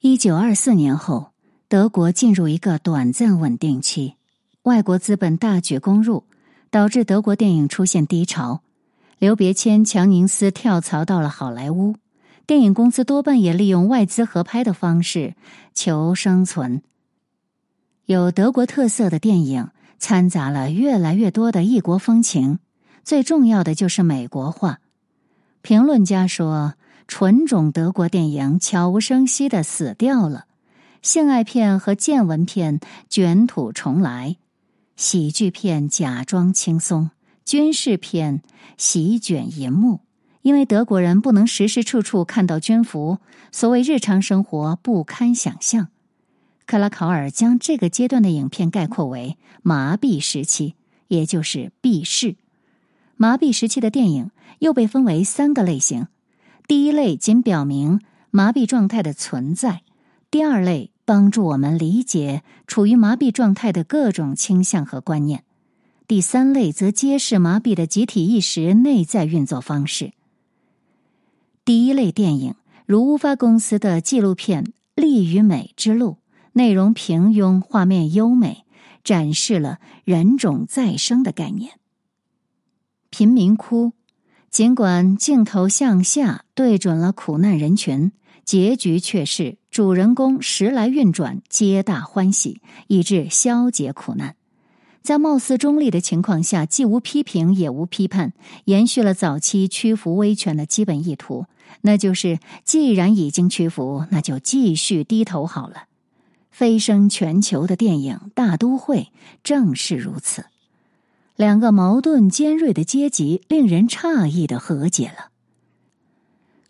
一九二四年后，德国进入一个短暂稳定期，外国资本大举攻入，导致德国电影出现低潮。刘别谦、强宁斯跳槽到了好莱坞，电影公司多半也利用外资合拍的方式求生存。有德国特色的电影掺杂了越来越多的异国风情，最重要的就是美国化。评论家说。纯种德国电影悄无声息的死掉了，性爱片和见闻片卷土重来，喜剧片假装轻松，军事片席卷银幕。因为德国人不能时时处处看到军服，所谓日常生活不堪想象。克拉考尔将这个阶段的影片概括为“麻痹时期”，也就是闭视。麻痹时期的电影又被分为三个类型。第一类仅表明麻痹状态的存在，第二类帮助我们理解处于麻痹状态的各种倾向和观念，第三类则揭示麻痹的集体意识内在运作方式。第一类电影如乌发公司的纪录片《利与美之路》，内容平庸，画面优美，展示了人种再生的概念。贫民窟。尽管镜头向下对准了苦难人群，结局却是主人公时来运转，皆大欢喜，以致消解苦难。在貌似中立的情况下，既无批评也无批判，延续了早期屈服威权的基本意图，那就是既然已经屈服，那就继续低头好了。飞升全球的电影《大都会》正是如此。两个矛盾尖锐的阶级令人诧异的和解了。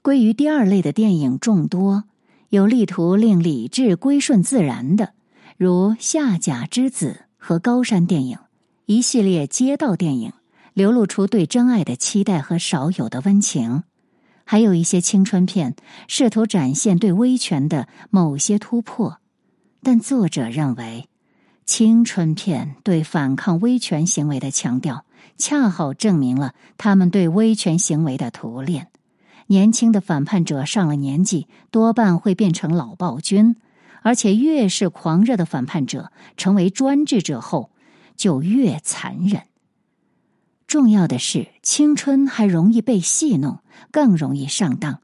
归于第二类的电影众多，有力图令理智归顺自然的，如《下甲之子》和《高山电影》一系列街道电影，流露出对真爱的期待和少有的温情；还有一些青春片，试图展现对威权的某些突破，但作者认为。青春片对反抗威权行为的强调，恰好证明了他们对威权行为的屠炼。年轻的反叛者上了年纪，多半会变成老暴君，而且越是狂热的反叛者成为专制者后，就越残忍。重要的是，青春还容易被戏弄，更容易上当。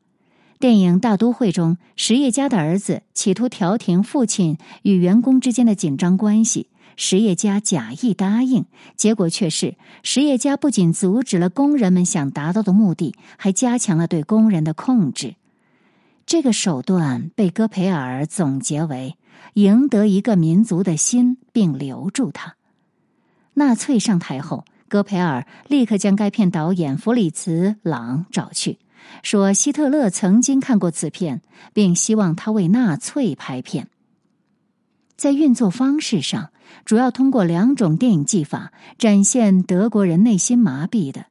电影《大都会》中，实业家的儿子企图调停父亲与员工之间的紧张关系，实业家假意答应，结果却是实业家不仅阻止了工人们想达到的目的，还加强了对工人的控制。这个手段被戈培尔总结为赢得一个民族的心并留住他。纳粹上台后，戈培尔立刻将该片导演弗里茨·朗找去。说希特勒曾经看过此片，并希望他为纳粹拍片。在运作方式上，主要通过两种电影技法展现德国人内心麻痹的。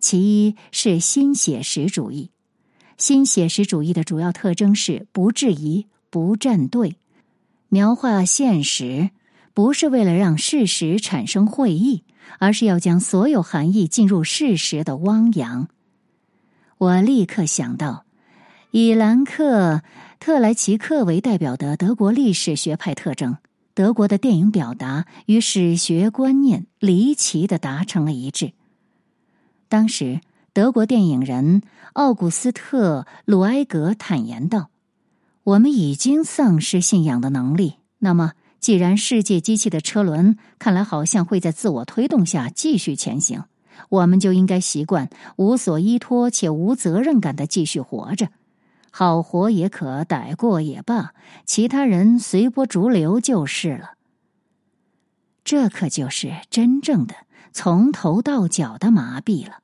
其一是新写实主义。新写实主义的主要特征是不质疑、不站队，描画现实不是为了让事实产生会意，而是要将所有含义进入事实的汪洋。我立刻想到，以兰克特莱奇克为代表的德国历史学派特征。德国的电影表达与史学观念离奇的达成了一致。当时，德国电影人奥古斯特·鲁埃格坦言道：“我们已经丧失信仰的能力。那么，既然世界机器的车轮看来好像会在自我推动下继续前行。”我们就应该习惯无所依托且无责任感的继续活着，好活也可，歹过也罢，其他人随波逐流就是了。这可就是真正的从头到脚的麻痹了。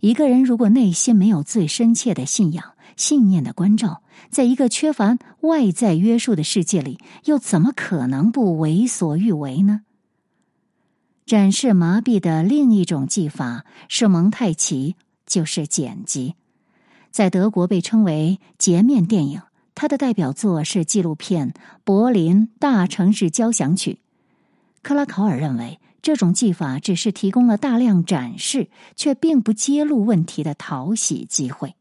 一个人如果内心没有最深切的信仰、信念的关照，在一个缺乏外在约束的世界里，又怎么可能不为所欲为呢？展示麻痹的另一种技法是蒙太奇，就是剪辑，在德国被称为截面电影。它的代表作是纪录片《柏林大城市交响曲》。克拉考尔认为，这种技法只是提供了大量展示，却并不揭露问题的讨喜机会。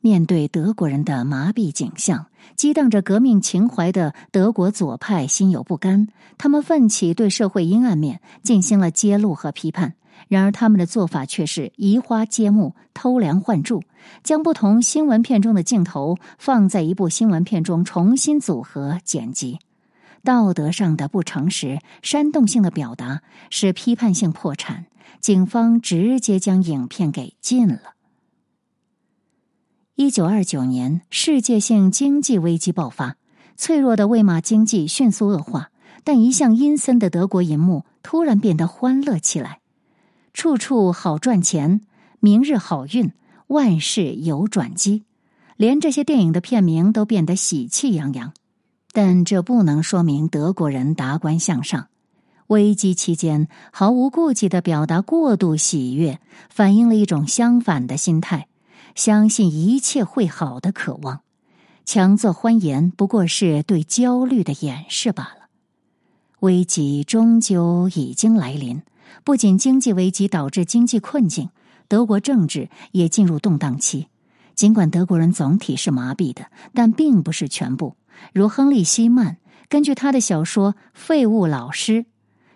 面对德国人的麻痹景象，激荡着革命情怀的德国左派心有不甘，他们奋起对社会阴暗面进行了揭露和批判。然而，他们的做法却是移花接木、偷梁换柱，将不同新闻片中的镜头放在一部新闻片中重新组合剪辑。道德上的不诚实、煽动性的表达使批判性破产，警方直接将影片给禁了。一九二九年，世界性经济危机爆发，脆弱的魏玛经济迅速恶化，但一向阴森的德国银幕突然变得欢乐起来，处处好赚钱，明日好运，万事有转机，连这些电影的片名都变得喜气洋洋。但这不能说明德国人达观向上。危机期间毫无顾忌的表达过度喜悦，反映了一种相反的心态。相信一切会好的渴望，强作欢颜不过是对焦虑的掩饰罢了。危机终究已经来临，不仅经济危机导致经济困境，德国政治也进入动荡期。尽管德国人总体是麻痹的，但并不是全部。如亨利·希曼根据他的小说《废物老师》，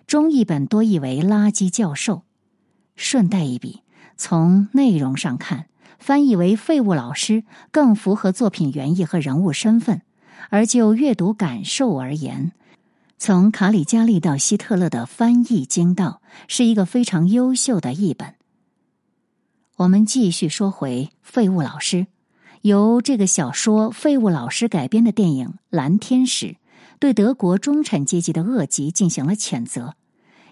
中译本多译为“垃圾教授”。顺带一笔，从内容上看。翻译为“废物老师”更符合作品原意和人物身份，而就阅读感受而言，从卡里加利到希特勒的翻译精到，是一个非常优秀的译本。我们继续说回“废物老师”，由这个小说《废物老师》改编的电影《蓝天使》，对德国中产阶级的恶疾进行了谴责。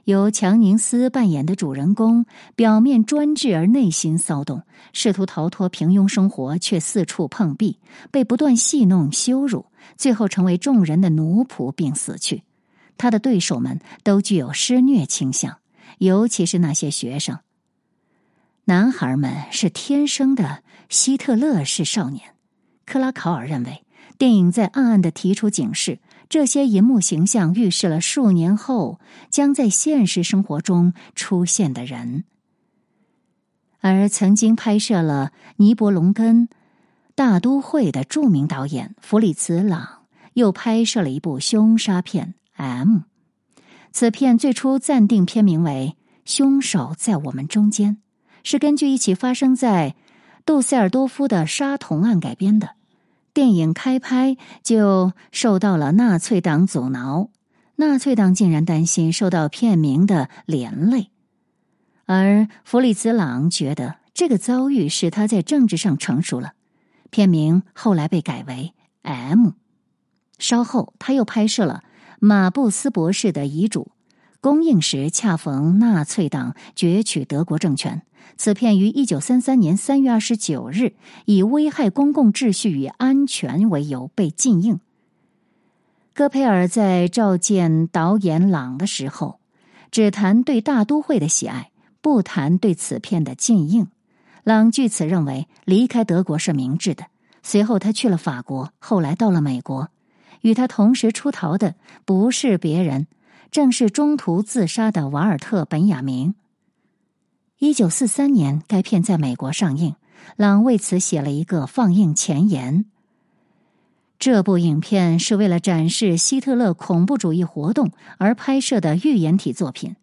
由强宁斯扮演的主人公，表面专制而内心骚动，试图逃脱平庸生活，却四处碰壁，被不断戏弄羞辱，最后成为众人的奴仆并死去。他的对手们都具有施虐倾向，尤其是那些学生。男孩们是天生的希特勒式少年。克拉考尔认为，电影在暗暗的提出警示。这些银幕形象预示了数年后将在现实生活中出现的人，而曾经拍摄了《尼伯龙根大都会》的著名导演弗里茨·朗又拍摄了一部凶杀片《M》。此片最初暂定片名为《凶手在我们中间》，是根据一起发生在杜塞尔多夫的杀童案改编的。电影开拍就受到了纳粹党阻挠，纳粹党竟然担心受到片名的连累，而弗里兹·朗觉得这个遭遇使他在政治上成熟了。片名后来被改为《M》。稍后他又拍摄了马布斯博士的遗嘱。公映时恰逢纳粹党攫取德国政权，此片于一九三三年三月二十九日以危害公共秩序与安全为由被禁映。戈培尔在召见导演朗的时候，只谈对大都会的喜爱，不谈对此片的禁映。朗据此认为离开德国是明智的。随后他去了法国，后来到了美国，与他同时出逃的不是别人。正是中途自杀的瓦尔特·本雅明。一九四三年，该片在美国上映，朗为此写了一个放映前言。这部影片是为了展示希特勒恐怖主义活动而拍摄的预言体作品。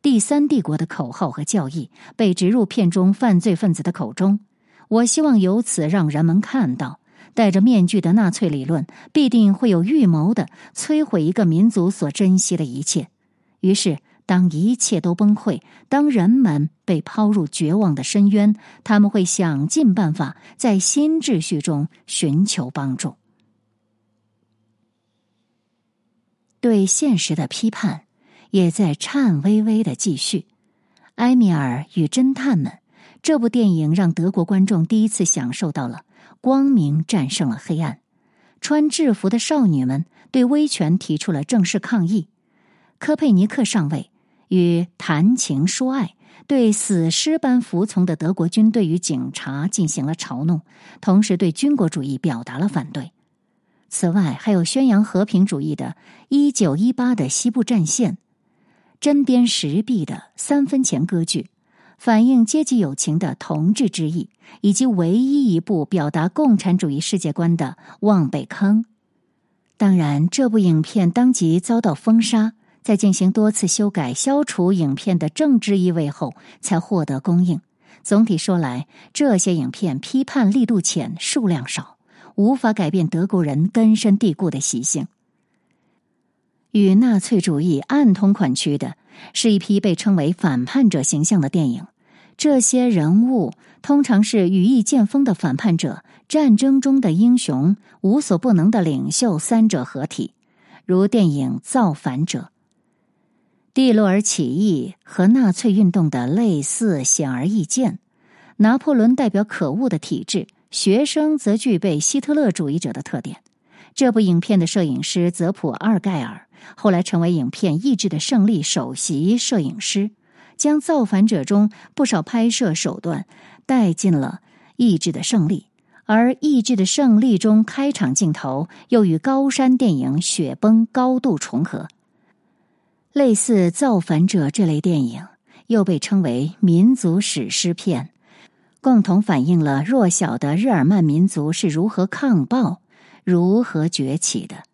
第三帝国的口号和教义被植入片中犯罪分子的口中。我希望由此让人们看到。戴着面具的纳粹理论必定会有预谋的摧毁一个民族所珍惜的一切。于是，当一切都崩溃，当人们被抛入绝望的深渊，他们会想尽办法在新秩序中寻求帮助。对现实的批判也在颤巍巍的继续。埃米尔与侦探们这部电影让德国观众第一次享受到了。光明战胜了黑暗，穿制服的少女们对威权提出了正式抗议。科佩尼克上尉与谈情说爱，对死尸般服从的德国军队与警察进行了嘲弄，同时对军国主义表达了反对。此外，还有宣扬和平主义的《一九一八的西部战线》，针砭时弊的三分钱歌剧，反映阶级友情的同志之意，以及唯一一部表达共产主义世界观的《望北坑》。当然，这部影片当即遭到封杀，在进行多次修改、消除影片的政治意味后，才获得公映。总体说来，这些影片批判力度浅、数量少，无法改变德国人根深蒂固的习性。与纳粹主义暗通款曲的是一批被称为反叛者形象的电影。这些人物通常是羽翼渐丰的反叛者、战争中的英雄、无所不能的领袖三者合体，如电影《造反者》。蒂洛尔起义和纳粹运动的类似显而易见。拿破仑代表可恶的体制，学生则具备希特勒主义者的特点。这部影片的摄影师泽普·阿尔盖尔后来成为影片《意志的胜利》首席摄影师。将造反者中不少拍摄手段带进了《意志的胜利》，而《意志的胜利》中开场镜头又与高山电影《雪崩》高度重合。类似《造反者》这类电影又被称为民族史诗片，共同反映了弱小的日耳曼民族是如何抗暴、如何崛起的。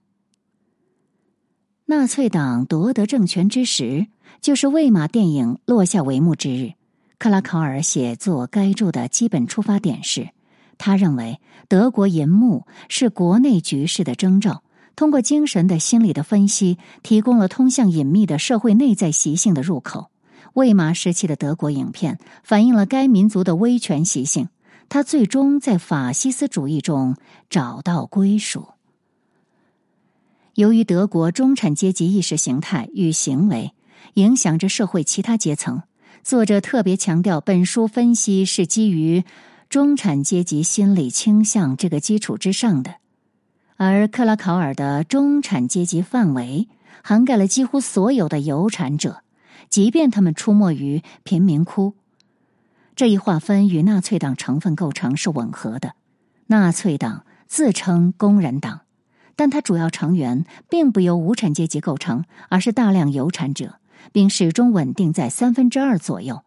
纳粹党夺得政权之时。就是魏玛电影落下帷幕之日。克拉考尔写作该著的基本出发点是，他认为德国银幕是国内局势的征兆，通过精神的心理的分析，提供了通向隐秘的社会内在习性的入口。魏玛时期的德国影片反映了该民族的威权习性，他最终在法西斯主义中找到归属。由于德国中产阶级意识形态与行为。影响着社会其他阶层。作者特别强调，本书分析是基于中产阶级心理倾向这个基础之上的。而克拉考尔的中产阶级范围涵盖了几乎所有的有产者，即便他们出没于贫民窟。这一划分与纳粹党成分构成是吻合的。纳粹党自称工人党，但它主要成员并不由无产阶级构成，而是大量有产者。并始终稳定在三分之二左右。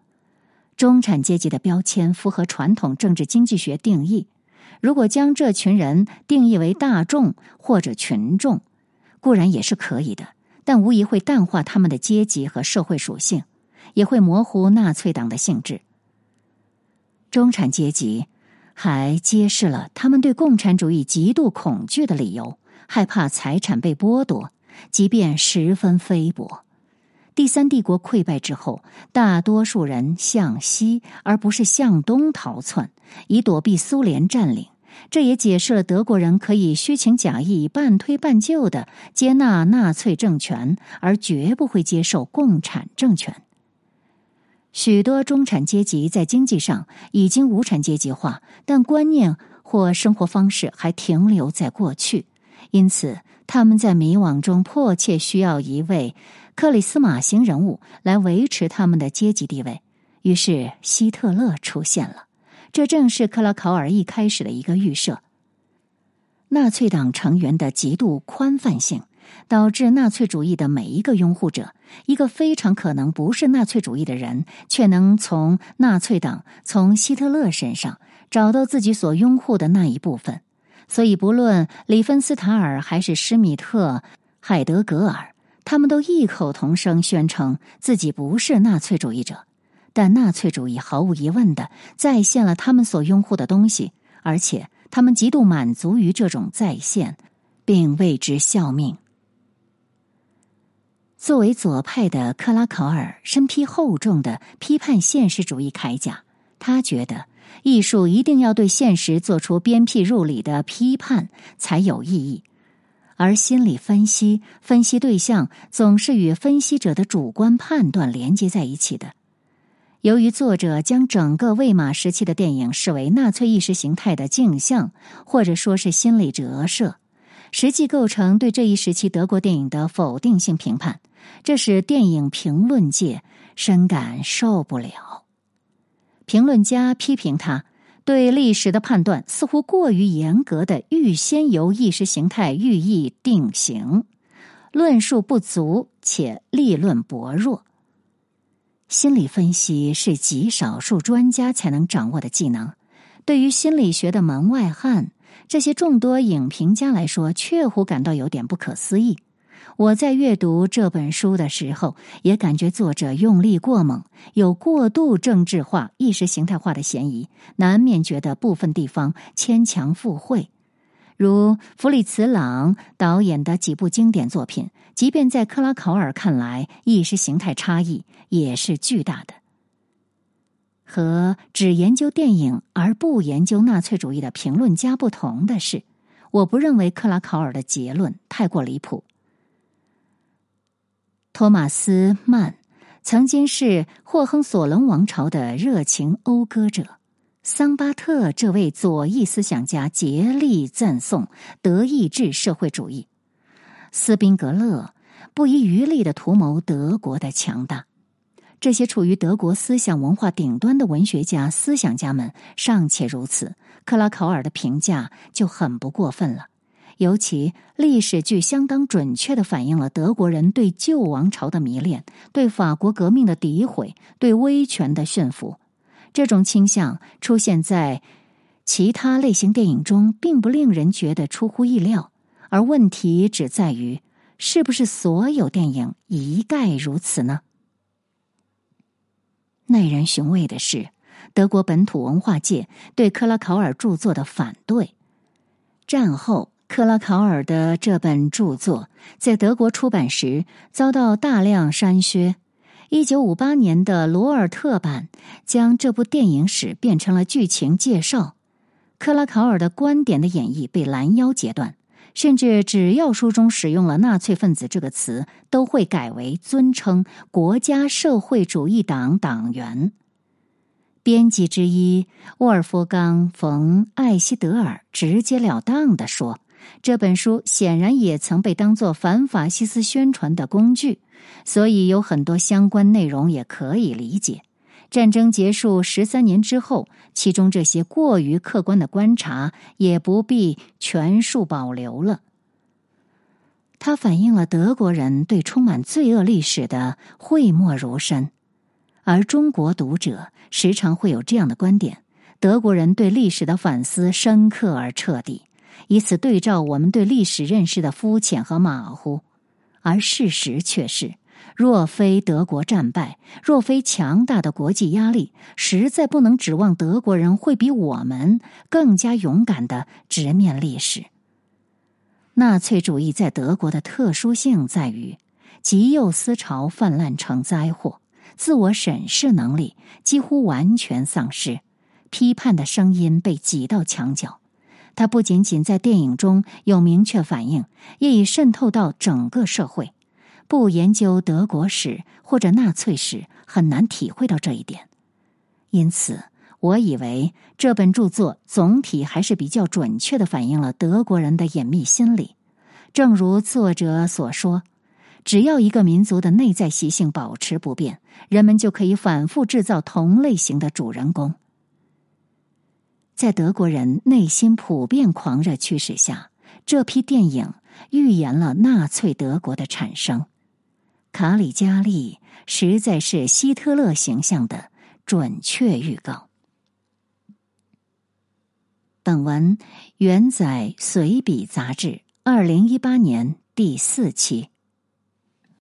中产阶级的标签符合传统政治经济学定义。如果将这群人定义为大众或者群众，固然也是可以的，但无疑会淡化他们的阶级和社会属性，也会模糊纳粹党的性质。中产阶级还揭示了他们对共产主义极度恐惧的理由，害怕财产被剥夺，即便十分菲薄。第三帝国溃败之后，大多数人向西而不是向东逃窜，以躲避苏联占领。这也解释了德国人可以虚情假意、半推半就的接纳纳粹政权，而绝不会接受共产政权。许多中产阶级在经济上已经无产阶级化，但观念或生活方式还停留在过去，因此他们在迷惘中迫切需要一位。克里斯马型人物来维持他们的阶级地位，于是希特勒出现了。这正是克拉考尔一开始的一个预设。纳粹党成员的极度宽泛性，导致纳粹主义的每一个拥护者，一个非常可能不是纳粹主义的人，却能从纳粹党、从希特勒身上找到自己所拥护的那一部分。所以，不论里芬斯塔尔还是施米特、海德格尔。他们都异口同声宣称自己不是纳粹主义者，但纳粹主义毫无疑问的再现了他们所拥护的东西，而且他们极度满足于这种再现，并为之效命。作为左派的克拉考尔身披厚重的批判现实主义铠甲，他觉得艺术一定要对现实做出鞭辟入里的批判才有意义。而心理分析分析对象总是与分析者的主观判断连接在一起的。由于作者将整个魏玛时期的电影视为纳粹意识形态的镜像，或者说是心理折射，实际构成对这一时期德国电影的否定性评判，这使电影评论界深感受不了。评论家批评他。对历史的判断似乎过于严格的预先由意识形态寓意定型，论述不足且立论薄弱。心理分析是极少数专家才能掌握的技能，对于心理学的门外汉，这些众多影评家来说，确乎感到有点不可思议。我在阅读这本书的时候，也感觉作者用力过猛，有过度政治化、意识形态化的嫌疑，难免觉得部分地方牵强附会。如弗里茨·朗导演的几部经典作品，即便在克拉考尔看来，意识形态差异也是巨大的。和只研究电影而不研究纳粹主义的评论家不同的是，我不认为克拉考尔的结论太过离谱。托马斯·曼曾经是霍亨索伦王朝的热情讴歌者。桑巴特这位左翼思想家竭力赞颂德意志社会主义，斯宾格勒不遗余力的图谋德国的强大。这些处于德国思想文化顶端的文学家、思想家们尚且如此，克拉考尔的评价就很不过分了。尤其历史剧相当准确的反映了德国人对旧王朝的迷恋、对法国革命的诋毁、对威权的驯服。这种倾向出现在其他类型电影中，并不令人觉得出乎意料，而问题只在于是不是所有电影一概如此呢？耐人寻味的是，德国本土文化界对克拉考尔著作的反对。战后，克拉考尔的这本著作在德国出版时遭到大量删削。一九五八年的罗尔特版将这部电影史变成了剧情介绍，克拉考尔的观点的演绎被拦腰截断，甚至只要书中使用了“纳粹分子”这个词，都会改为尊称“国家社会主义党党员”。编辑之一沃尔夫冈·冯·艾希德尔直截了当的说。这本书显然也曾被当作反法西斯宣传的工具，所以有很多相关内容也可以理解。战争结束十三年之后，其中这些过于客观的观察也不必全数保留了。它反映了德国人对充满罪恶历史的讳莫如深，而中国读者时常会有这样的观点：德国人对历史的反思深刻而彻底。以此对照我们对历史认识的肤浅和马虎，而事实却是，若非德国战败，若非强大的国际压力，实在不能指望德国人会比我们更加勇敢的直面历史。纳粹主义在德国的特殊性在于，极右思潮泛滥成灾祸，自我审视能力几乎完全丧失，批判的声音被挤到墙角。它不仅仅在电影中有明确反映，也已渗透到整个社会。不研究德国史或者纳粹史，很难体会到这一点。因此，我以为这本著作总体还是比较准确的反映了德国人的隐秘心理。正如作者所说，只要一个民族的内在习性保持不变，人们就可以反复制造同类型的主人公。在德国人内心普遍狂热驱使下，这批电影预言了纳粹德国的产生。卡里加利实在是希特勒形象的准确预告。本文原载《随笔》杂志二零一八年第四期。